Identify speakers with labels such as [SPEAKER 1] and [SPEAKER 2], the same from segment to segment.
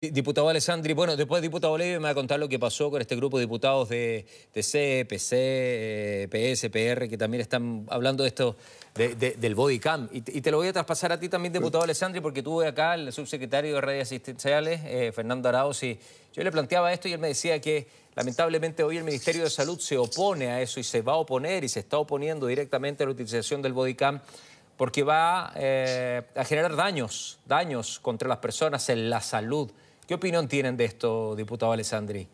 [SPEAKER 1] Diputado Alessandri, bueno, después diputado Levy me va a contar lo que pasó con este grupo de diputados de, de C, PC, PS, PR, que también están hablando de esto, del body cam. Y, te lo voy a traspasar a ti también, diputado Alessandri, porque tuve acá el subsecretario de redes asistenciales, eh, Fernando Arauz, y yo le planteaba esto y él me decía que lamentablemente hoy el Ministerio de Salud se opone a eso y se va a oponer y se está oponiendo directamente a la utilización del body cam porque va eh, a generar daños, daños contra las personas en la salud. ¿Qué opinión tienen de esto, diputado Alessandri?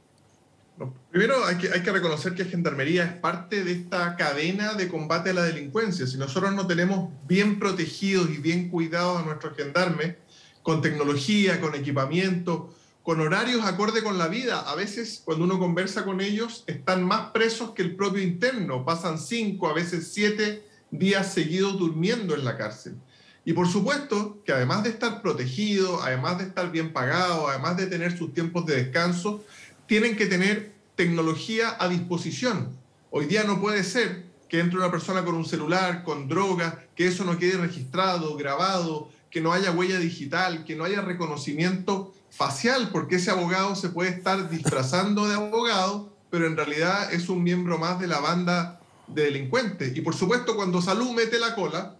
[SPEAKER 2] Primero hay que, hay que reconocer que Gendarmería es parte de esta cadena de combate a la delincuencia. Si nosotros no tenemos bien protegidos y bien cuidados a nuestros gendarmes, con tecnología, con equipamiento, con horarios acorde con la vida, a veces cuando uno conversa con ellos están más presos que el propio interno, pasan cinco, a veces siete días seguidos durmiendo en la cárcel. Y por supuesto que además de estar protegidos, además de estar bien pagados, además de tener sus tiempos de descanso, tienen que tener tecnología a disposición. Hoy día no puede ser que entre una persona con un celular, con droga, que eso no quede registrado, grabado, que no haya huella digital, que no haya reconocimiento facial, porque ese abogado se puede estar disfrazando de abogado, pero en realidad es un miembro más de la banda de delincuentes. Y por supuesto, cuando Salud mete la cola,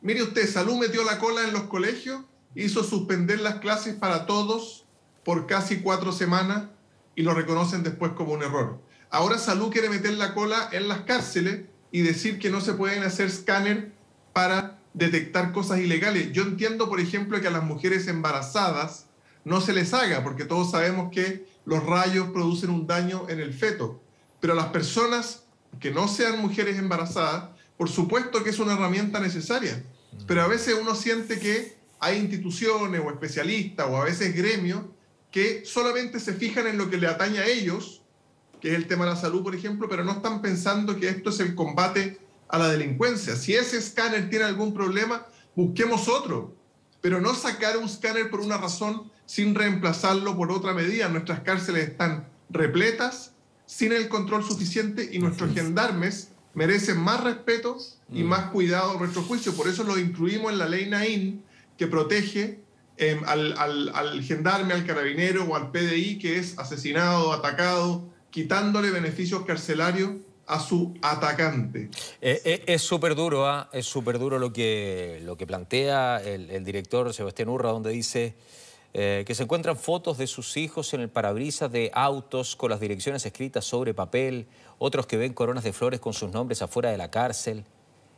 [SPEAKER 2] Mire usted, Salud metió la cola en los colegios, hizo suspender las clases para todos por casi cuatro semanas y lo reconocen después como un error. Ahora Salud quiere meter la cola en las cárceles y decir que no se pueden hacer escáner para detectar cosas ilegales. Yo entiendo, por ejemplo, que a las mujeres embarazadas no se les haga, porque todos sabemos que los rayos producen un daño en el feto. Pero a las personas que no sean mujeres embarazadas, por supuesto que es una herramienta necesaria, pero a veces uno siente que hay instituciones o especialistas o a veces gremios que solamente se fijan en lo que le atañe a ellos, que es el tema de la salud, por ejemplo, pero no están pensando que esto es el combate a la delincuencia. Si ese escáner tiene algún problema, busquemos otro, pero no sacar un escáner por una razón sin reemplazarlo por otra medida. Nuestras cárceles están repletas, sin el control suficiente y nuestros gendarmes merecen más respeto y mm. más cuidado a nuestro juicio. Por eso lo incluimos en la ley Naín, que protege em, al, al, gendarme, al carabinero o al PDI que es asesinado, atacado, quitándole beneficios carcelarios a su atacante.
[SPEAKER 1] Eh, eh, es súper duro, ¿ah? es súper duro lo que, lo que plantea el, el director Sebastián Urra, donde dice... Eh, que se encuentran fotos de sus hijos en el parabrisas de autos con las direcciones escritas sobre papel, otros que ven coronas de flores con sus nombres afuera de la cárcel.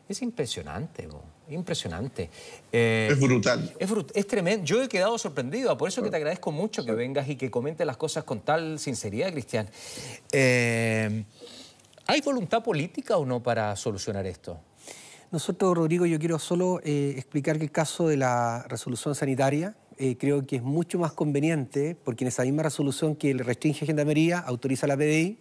[SPEAKER 1] Es impresionante, impresionante.
[SPEAKER 2] Eh, es brutal.
[SPEAKER 1] Es, tremendo. Yo he quedado sorprendido, por eso que te agradezco mucho que vengas y que comentes las cosas con tal sinceridad, Cristian. Eh, ¿Hay voluntad política o no para solucionar esto?
[SPEAKER 3] Nosotros, Rodrigo, yo quiero solo explicar que el caso de la resolución sanitaria, eh, creo que es mucho más conveniente, porque en esa misma resolución que restringe Gendarmería, autoriza la PDI,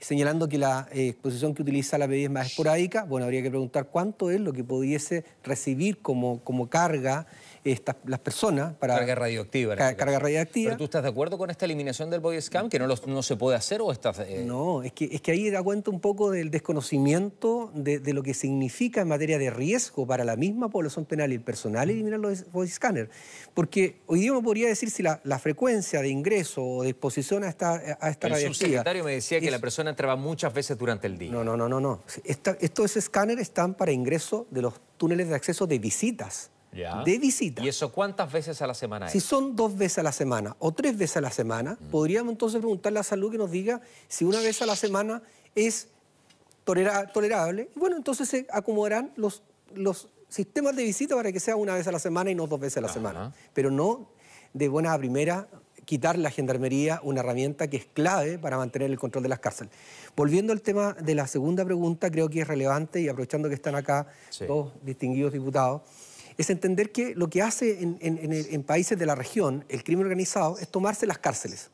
[SPEAKER 3] señalando que la eh, exposición que utiliza la PDI es más esporádica, bueno, habría que preguntar cuánto es lo que pudiese recibir como, como carga estas, las personas para...
[SPEAKER 1] Carga radioactiva.
[SPEAKER 3] Este carga radioactiva.
[SPEAKER 1] ¿Pero tú estás de acuerdo con esta eliminación del body scam, que no, no se puede hacer o estás...?
[SPEAKER 3] Eh? No, es que, es que ahí da cuenta un poco del desconocimiento de, de, lo que significa en materia de riesgo para la misma población penal y el personal eliminar los body scanners. Porque hoy día uno podría decir si la, la frecuencia de ingreso o de exposición a esta, a esta
[SPEAKER 1] el radioactiva... subsecretario me decía que la persona entraba muchas veces durante el día.
[SPEAKER 3] No, no, no, no. no. estos escáneres están para ingreso de los túneles de acceso de visitas de visita.
[SPEAKER 1] ¿Y eso cuántas veces a la semana
[SPEAKER 3] Si son dos veces a la semana o tres veces a la semana, mm. podríamos entonces preguntarle a salud que nos diga si una vez a la semana es tolerable. bueno, entonces se acomodarán los, los sistemas de visita para que sea una vez a la semana y no dos veces a la semana. Pero no de buena a primera quitar la gendarmería una herramienta que es clave para mantener el control de las cárceles. Volviendo al tema de la segunda pregunta, creo que es relevante y aprovechando que están acá dos distinguidos diputados, es entender que lo que hace en, países de la región el crimen organizado es tomarse las cárceles.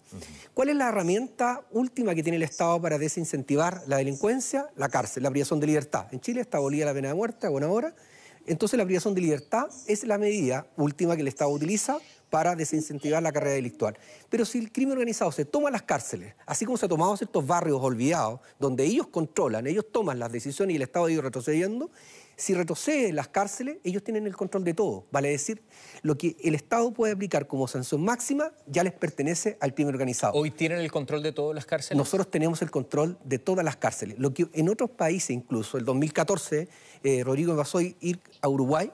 [SPEAKER 3] ¿Cuál es la herramienta última que tiene el Estado para desincentivar la delincuencia? La cárcel, la privación de libertad. En Chile está abolida la pena de muerte a buena hora. Entonces la privación de libertad es la medida última que el Estado utiliza para desincentivar la carrera delictual. Pero si el crimen organizado se toma las cárceles, así como se ha tomado ciertos barrios olvidados, donde ellos controlan, ellos toman las decisiones y el Estado ha ido retrocediendo, Si retrocede las cárceles, ellos tienen el control de todo. Vale decir, lo que el Estado puede aplicar como sanción máxima ya les pertenece al crimen organizado.
[SPEAKER 1] ¿Hoy tienen el control de todas las cárceles?
[SPEAKER 3] Nosotros tenemos el control de todas las cárceles. Lo que en otros países, incluso, el 2014, eh, Rodrigo a ir a Uruguay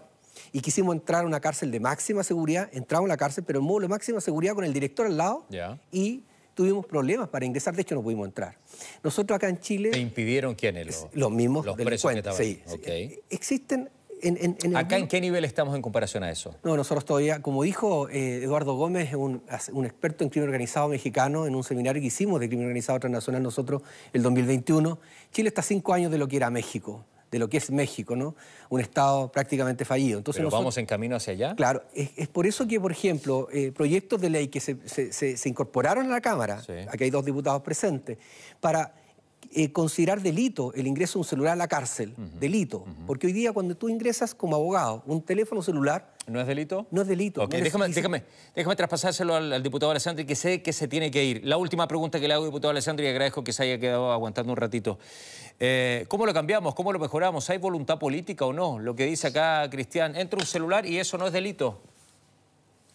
[SPEAKER 3] y quisimos entrar a una cárcel de máxima seguridad. Entramos a la cárcel, pero en módulo de máxima seguridad con el director al lado y tuvimos problemas para ingresar, de hecho no pudimos entrar. Nosotros acá en Chile...
[SPEAKER 1] ¿Te impidieron quiénes?
[SPEAKER 3] Los, los mismos
[SPEAKER 1] los delincuentes.
[SPEAKER 3] Sí, okay. Existen... En, en, en
[SPEAKER 1] ¿Acá en qué nivel estamos en comparación a eso?
[SPEAKER 3] No, nosotros todavía, como dijo eh, Eduardo Gómez, un, un, experto en crimen organizado mexicano, en un seminario que hicimos de crimen organizado transnacional nosotros el 2021, Chile está cinco años de lo que era México de lo que es México, ¿no? Un Estado prácticamente fallido.
[SPEAKER 1] Entonces ¿Pero vamos en camino hacia allá?
[SPEAKER 3] Claro, es, por eso que, por ejemplo, eh, proyectos de ley que se, se, incorporaron a la Cámara, aquí hay dos diputados presentes, para eh, considerar delito el ingreso de un celular a la cárcel, delito, porque hoy día cuando tú ingresas como abogado un teléfono celular,
[SPEAKER 1] ¿No es delito?
[SPEAKER 3] No es delito.
[SPEAKER 1] déjame, déjame, déjame, traspasárselo al, diputado Alessandri, que sé que se tiene que ir. La última pregunta que le hago, diputado Alessandri, y agradezco que se haya quedado aguantando un ratito. Eh, ¿Cómo lo cambiamos? ¿Cómo lo mejoramos? ¿Hay voluntad política o no? Lo que dice acá Cristian, entra un celular y eso no es delito.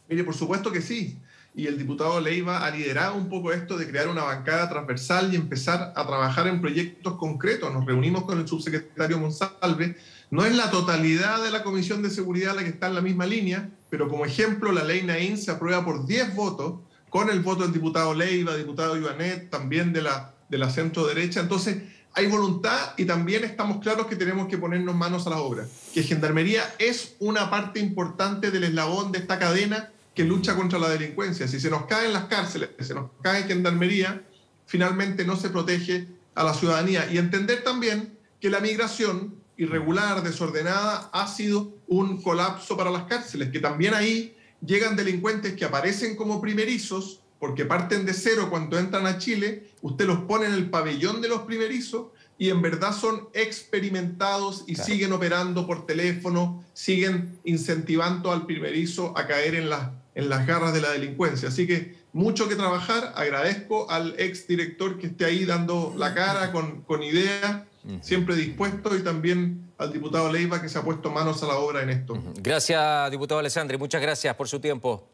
[SPEAKER 2] Mire, por supuesto que sí. Y el diputado Leiva ha liderado un poco esto de crear una bancada transversal y empezar a trabajar en proyectos concretos. Nos reunimos con el subsecretario Monsalve no es la totalidad de la Comisión de Seguridad la que está en la misma línea, pero como ejemplo, la ley Naín se aprueba por 10 votos, con el voto del diputado Leiva, diputado Ivanet, también de la, de la centro derecha. Entonces, hay voluntad y también estamos claros que tenemos que ponernos manos a la obra. Que Gendarmería es una parte importante del eslabón de esta cadena que lucha contra la delincuencia. Si se nos caen las cárceles, se nos cae Gendarmería, finalmente no se protege a la ciudadanía. Y entender también que la migración irregular, desordenada, ha sido un colapso para las cárceles, que también ahí llegan delincuentes que aparecen como primerizos, porque parten de cero cuando entran a Chile, usted los pone en el pabellón de los primerizos y en verdad son experimentados y siguen operando por teléfono, siguen incentivando al primerizo a caer en, en las garras de la delincuencia. Así que mucho que trabajar, agradezco al ex director que esté ahí dando la cara con, con ideas siempre dispuesto, y también al diputado Leiva que se ha puesto manos a la obra en esto.
[SPEAKER 1] Gracias, diputado Alessandri. Muchas gracias por su tiempo.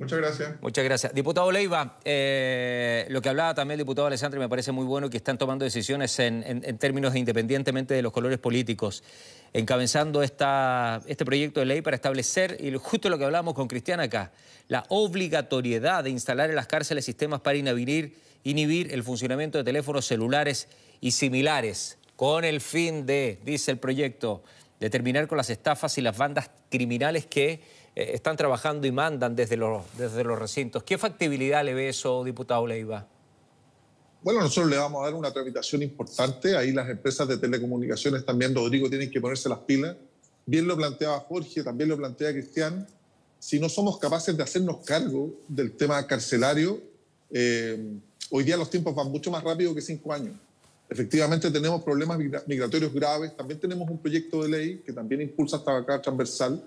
[SPEAKER 2] Muchas gracias.
[SPEAKER 1] Muchas gracias. Diputado Leiva, eh, lo que hablaba también el diputado Alessandri me parece muy bueno que están tomando decisiones en, términos de independientemente de los colores políticos, encabezando esta, este proyecto de ley para establecer, y justo lo que hablamos con Cristian acá, la obligatoriedad de instalar en las cárceles sistemas para inhibir, inhibir el funcionamiento de teléfonos celulares y similares, con el fin de, dice el proyecto, de terminar con las estafas y las bandas criminales que eh, están trabajando y mandan desde los, desde los recintos. ¿Qué factibilidad le ve eso, diputado Leiva?
[SPEAKER 4] Bueno, nosotros le vamos a dar una tramitación importante. Ahí las empresas de telecomunicaciones también, Rodrigo, tienen que ponerse las pilas. Bien lo planteaba Jorge, también lo plantea Cristian. Si no somos capaces de hacernos cargo del tema carcelario, eh, hoy día los tiempos van mucho más rápido que cinco años. Efectivamente tenemos problemas migratorios graves, también tenemos un proyecto de ley que también impulsa esta bancada transversal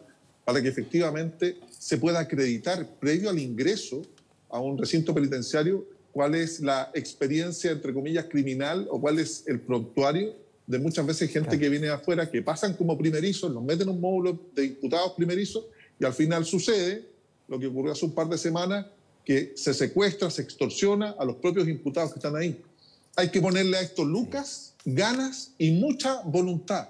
[SPEAKER 4] para que efectivamente se pueda acreditar previo al ingreso a un recinto penitenciario cuál es la experiencia, entre comillas, criminal o cuál es el prontuario de muchas veces gente que viene de afuera, que pasan como primerizos, los meten en un módulo de imputados primerizos y al final sucede lo que ocurrió hace un par de semanas, que se secuestra, se extorsiona a los propios imputados que están ahí hay que ponerle a esto lucas, ganas y mucha voluntad.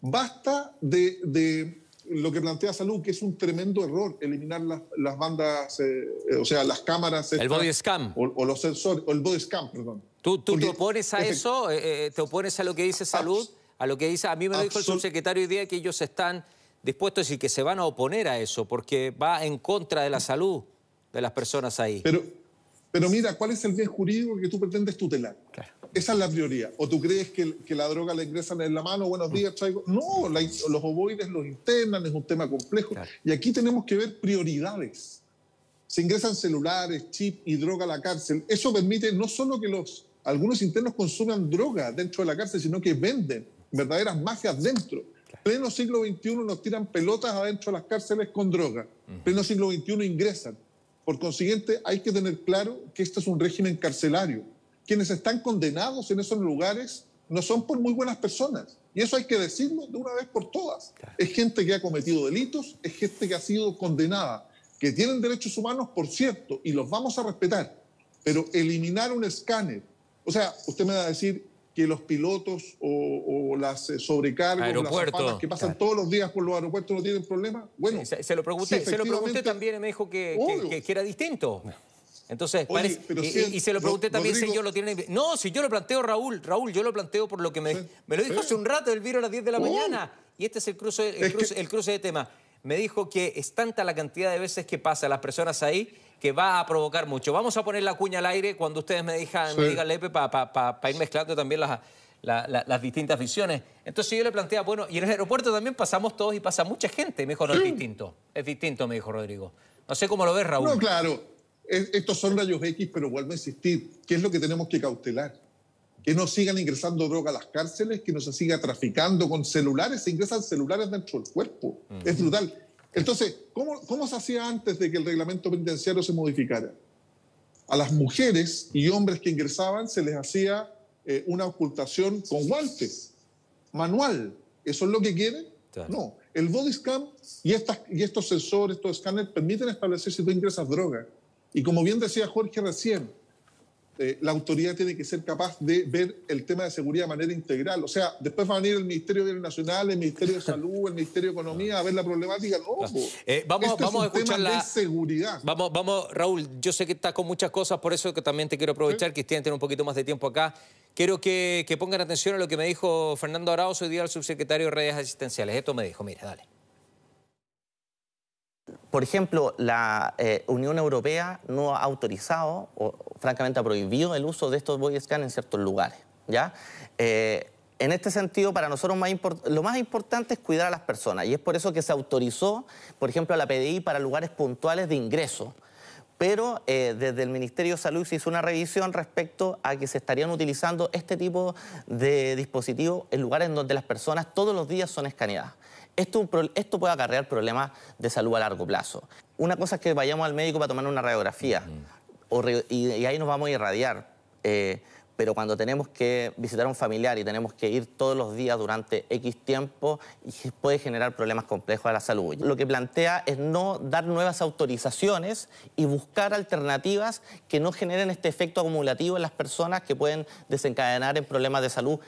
[SPEAKER 4] Basta de, lo que plantea Salud, que es un tremendo error, eliminar las, bandas, eh, o sea, las cámaras.
[SPEAKER 1] El body scam.
[SPEAKER 4] O, los sensores, o el body scam, perdón.
[SPEAKER 1] ¿Tú, tú te opones a eso? Eh, eh, ¿Te opones a lo que dice Salud? A lo que dice, a mí me lo dijo el subsecretario hoy día que ellos están dispuestos decir que se van a oponer a eso porque va en contra de la salud de las personas ahí.
[SPEAKER 4] Pero, pero mira, ¿cuál es el bien jurídico que tú pretendes tutelar? Esa es la prioridad. ¿O tú crees que, la droga la ingresan en la mano? Buenos días, traigo. No, los ovoides los internan, es un tema complejo. Y aquí tenemos que ver prioridades. Se ingresan celulares, chip y droga a la cárcel. Eso permite no solo que los, algunos internos consuman droga dentro de la cárcel, sino que venden verdaderas mafias dentro. En pleno siglo XXI nos tiran pelotas adentro de las cárceles con droga. En pleno siglo XXI ingresan. Por consiguiente, hay que tener claro que esto es un régimen carcelario. Quienes están condenados en esos lugares no son por muy buenas personas, Y eso hay que decirlo de una vez por todas. Es gente que ha cometido delitos, es gente que ha sido condenada, que tienen derechos humanos, por cierto, y los vamos a respetar. Pero eliminar un escáner, o sea, usted me va a decir que los pilotos o, las eh, sobrecargas, las que pasan todos los días por los aeropuertos no tienen problema. Bueno,
[SPEAKER 1] se, lo pregunté, se lo pregunté también y me dijo que, que, era distinto. Entonces, y, se lo pregunté también si yo lo tiene. No, si yo lo planteo, Raúl, Raúl, yo lo planteo por lo que me, me lo dijo hace un rato, el vino a las 10 de la mañana. Y este es el cruce, el, cruce, el cruce de tema. Me dijo que es tanta la cantidad de veces que pasa las personas ahí que va a provocar mucho. Vamos a poner la cuña al aire cuando ustedes me, digan, me digan Lepe, para ir mezclando también las, las distintas visiones. Entonces yo le planteaba, bueno, y en el aeropuerto también pasamos todos y pasa mucha gente. Me dijo, no, es distinto. Es distinto, me dijo Rodrigo. No sé cómo lo ves, Raúl.
[SPEAKER 4] No, claro estos son rayos X, pero vuelvo a insistir, ¿qué es lo que tenemos que cautelar? Que no sigan ingresando droga a las cárceles, que no se siga traficando con celulares, se ingresan celulares dentro del cuerpo. Es brutal. Entonces, ¿cómo, ¿cómo se hacía antes de que el reglamento penitenciario se modificara? A las mujeres y hombres que ingresaban se les hacía eh, una ocultación con guantes, manual. ¿Eso es lo que quieren? No. El body scan y, estas, y estos sensores, estos escáneres permiten establecer si tú ingresas droga. Y como bien decía Jorge recién, eh, la autoridad tiene que ser capaz de ver el tema de seguridad de manera integral. O sea, después va a venir el Ministerio de Nacional, el Ministerio de Salud, el Ministerio de Economía a ver la problemática. No,
[SPEAKER 1] eh, vamos, vamos a escuchar la
[SPEAKER 4] seguridad.
[SPEAKER 1] Vamos, vamos, Raúl, yo sé que estás con muchas cosas, por eso que también te quiero aprovechar, que Cristian tiene un poquito más de tiempo acá. Quiero que, que pongan atención a lo que me dijo Fernando Arauz hoy día, el subsecretario de redes asistenciales. Esto me dijo, mire, dale.
[SPEAKER 5] Por ejemplo, la eh, Unión Europea no ha autorizado o francamente ha prohibido el uso de estos body scans en ciertos lugares. ¿ya? Eh, en este sentido, para nosotros lo más importante es cuidar a las personas y es por eso que se autorizó, por ejemplo, a la PDI para lugares puntuales de ingreso. Pero eh, desde el Ministerio de Salud se hizo una revisión respecto a que se estarían utilizando este tipo de dispositivos en lugares en donde las personas todos los días son escaneadas. Esto, esto puede acarrear problemas de salud a largo plazo. Una cosa es que vayamos al médico para tomar una radiografía y, ahí nos vamos a irradiar. Eh, pero cuando tenemos que visitar a un familiar y tenemos que ir todos los días durante X tiempo, puede generar problemas complejos a la salud. Lo que plantea es no dar nuevas autorizaciones y buscar alternativas que no generen este efecto acumulativo en las personas que pueden desencadenar en problemas de salud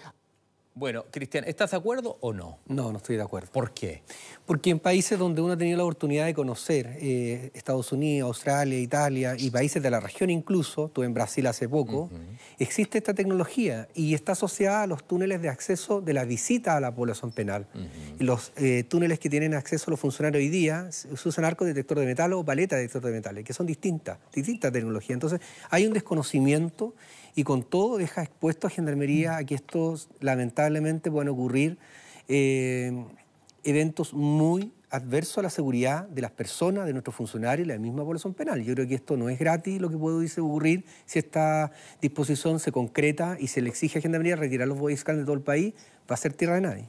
[SPEAKER 1] bueno, Cristian, ¿estás de acuerdo o no?
[SPEAKER 3] No, no estoy de acuerdo.
[SPEAKER 1] ¿Por qué?
[SPEAKER 3] Porque en países donde uno ha tenido la oportunidad de conocer, eh, Estados Unidos, Australia, Italia y países de la región incluso, estuve en Brasil hace poco, existe esta tecnología y está asociada a los túneles de acceso de la visita a la población penal. Los eh, túneles que tienen acceso los funcionarios hoy día se usan arco detector de metal o paleta detector de metales, que son distintas, distintas tecnologías. Entonces, hay un desconocimiento y con todo deja expuesto a Gendarmería a que estos lamentablemente puedan ocurrir eh, eventos muy adversos a la seguridad de las personas, de nuestros funcionarios y la misma población penal. Yo creo que esto no es gratis lo que puede ocurrir si esta disposición se concreta y se le exige a Gendarmería retirar los boy de todo el país, va a ser tierra de nadie.